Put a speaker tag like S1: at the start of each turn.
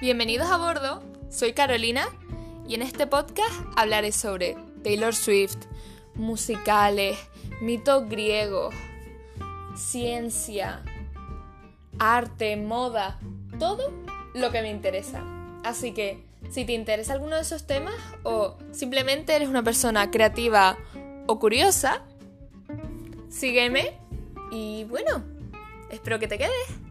S1: Bienvenidos a bordo, soy Carolina y en este podcast hablaré sobre Taylor Swift, musicales, mitos griegos, ciencia, arte, moda, todo lo que me interesa. Así que si te interesa alguno de esos temas o simplemente eres una persona creativa o curiosa, sígueme y bueno, espero que te quedes.